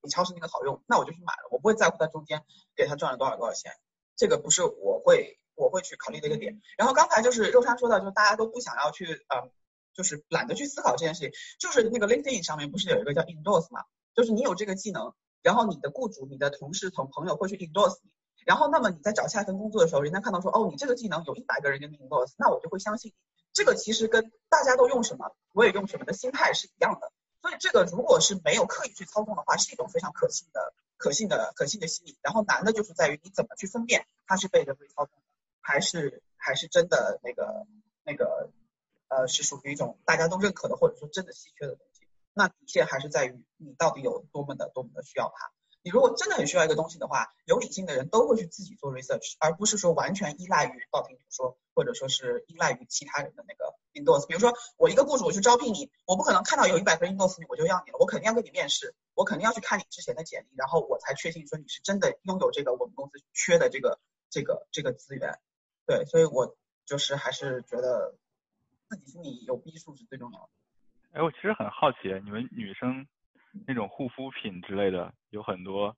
比超市那个好用，那我就去买了，我不会在乎它中间给他赚了多少多少钱，这个不是我会。我会去考虑的一个点，然后刚才就是肉山说到，就是大家都不想要去，呃，就是懒得去思考这件事情，就是那个 LinkedIn 上面不是有一个叫 endorse 嘛，就是你有这个技能，然后你的雇主、你的同事、同朋友会去 endorse 你，然后那么你在找下一份工作的时候，人家看到说，哦，你这个技能有一百个人给你 endorse，那我就会相信你，这个其实跟大家都用什么，我也用什么的心态是一样的，所以这个如果是没有刻意去操纵的话，是一种非常可信的、可信的、可信的心理，然后难的就是在于你怎么去分辨它是被人为操纵。还是还是真的那个那个呃是属于一种大家都认可的或者说真的稀缺的东西，那底线还是在于你到底有多么的多么的需要它。你如果真的很需要一个东西的话，有理性的人都会去自己做 research，而不是说完全依赖于道听途说，或者说是依赖于其他人的那个 endorse。比如说我一个雇主我去招聘你，我不可能看到有一百个 endorse 你我就要你了，我肯定要跟你面试，我肯定要去看你之前的简历，然后我才确信说你是真的拥有这个我们公司缺的这个。这个这个资源。对，所以我就是还是觉得自己心里有逼数是最重要的。哎，我其实很好奇，你们女生那种护肤品之类的有很多，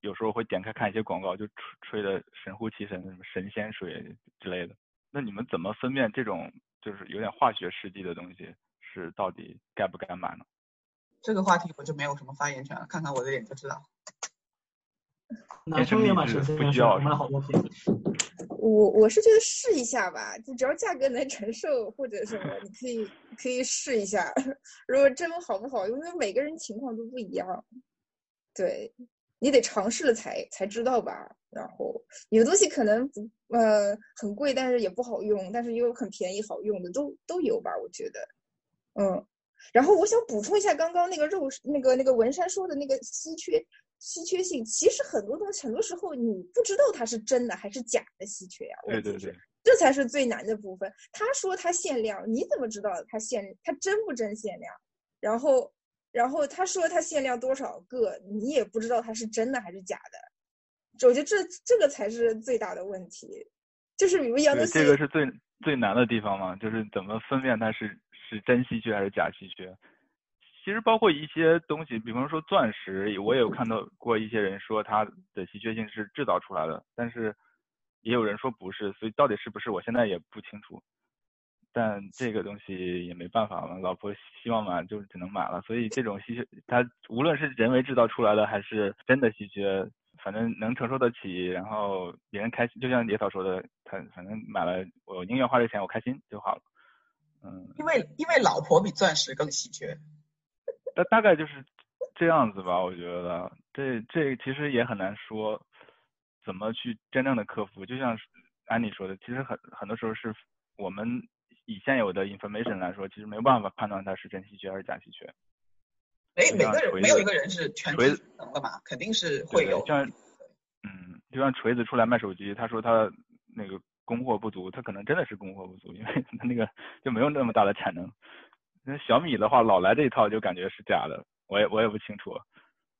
有时候会点开看一些广告，就吹吹的神乎其神的什么神仙水之类的。那你们怎么分辨这种就是有点化学试剂的东西是到底该不该买呢？这个话题我就没有什么发言权了，看看我的脸就知道。男生也买神仙水，买好多瓶。我我是觉得试一下吧，就只要价格能承受或者什么，你可以可以试一下。如果真好不好，因为每个人情况都不一样，对你得尝试了才才知道吧。然后有的东西可能不呃很贵，但是也不好用，但是又很便宜好用的都都有吧，我觉得。嗯，然后我想补充一下刚刚那个肉那个那个文山说的那个稀缺。稀缺性其实很多东西，很多时候你不知道它是真的还是假的稀缺呀。对对对，这才是最难的部分。他说他限量，你怎么知道他限他真不真限量？然后，然后他说他限量多少个，你也不知道他是真的还是假的。我觉得这这个才是最大的问题，就是比如杨德这个是最最难的地方嘛，就是怎么分辨它是是真稀缺还是假稀缺。其实包括一些东西，比方说钻石，我也有看到过一些人说它的稀缺性是制造出来的，但是也有人说不是，所以到底是不是，我现在也不清楚。但这个东西也没办法嘛，老婆希望买就只能买了。所以这种稀缺，它无论是人为制造出来的还是真的稀缺，反正能承受得起，然后别人开心，就像野草说的，他反正买了，我宁愿花这钱，我开心就好了。嗯。因为因为老婆比钻石更稀缺。那大概就是这样子吧，我觉得这这其实也很难说怎么去真正的克服。就像安妮说的，其实很很多时候是我们以现有的 information 来说，其实没有办法判断它是真稀缺还是假稀缺。哎，每个人没有一个人是全知能的嘛，肯定是会有。像嗯，就像锤子出来卖手机，他说他那个供货不足，他可能真的是供货不足，因为他那个就没有那么大的产能。那小米的话，老来这一套就感觉是假的，我也我也不清楚。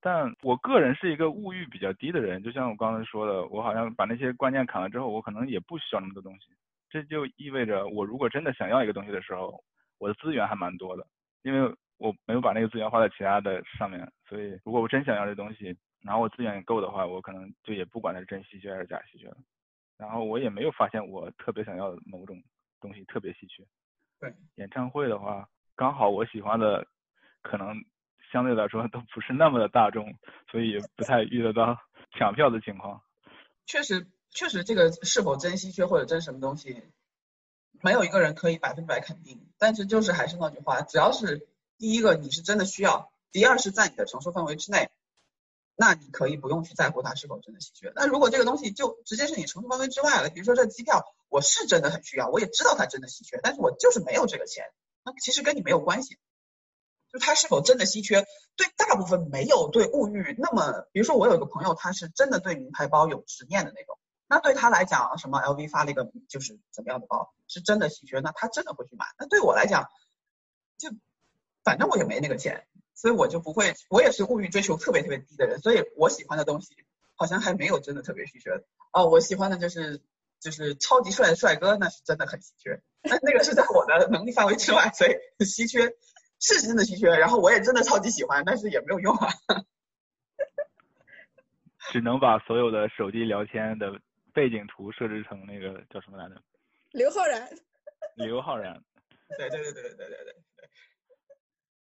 但我个人是一个物欲比较低的人，就像我刚才说的，我好像把那些观念砍了之后，我可能也不需要那么多东西。这就意味着，我如果真的想要一个东西的时候，我的资源还蛮多的，因为我没有把那个资源花在其他的上面。所以，如果我真想要这东西，然后我资源够的话，我可能就也不管它是真稀缺还是假稀缺了。然后我也没有发现我特别想要的某种东西特别稀缺。对，演唱会的话。刚好我喜欢的可能相对来说都不是那么的大众，所以不太遇得到 抢票的情况。确实，确实这个是否真稀缺或者真什么东西，没有一个人可以百分百肯定。但是就是还是那句话，只要是第一个你是真的需要，第二是在你的承受范围之内，那你可以不用去在乎它是否真的稀缺。那如果这个东西就直接是你承受范围之外了，比如说这机票，我是真的很需要，我也知道它真的稀缺，但是我就是没有这个钱。那其实跟你没有关系，就它是否真的稀缺，对大部分没有对物欲那么，比如说我有一个朋友，他是真的对名牌包有执念的那种，那对他来讲，什么 LV 发了一个就是怎么样的包，是真的稀缺，那他真的会去买。那对我来讲，就反正我也没那个钱，所以我就不会，我也是物欲追求特别特别低的人，所以我喜欢的东西好像还没有真的特别稀缺。哦，我喜欢的就是。就是超级帅的帅哥，那是真的很稀缺。那那个是在我的能力范围之外，所以稀缺是真的稀缺。然后我也真的超级喜欢，但是也没有用啊。只能把所有的手机聊天的背景图设置成那个叫什么来着？刘昊然。刘昊然。对对对对对对对对。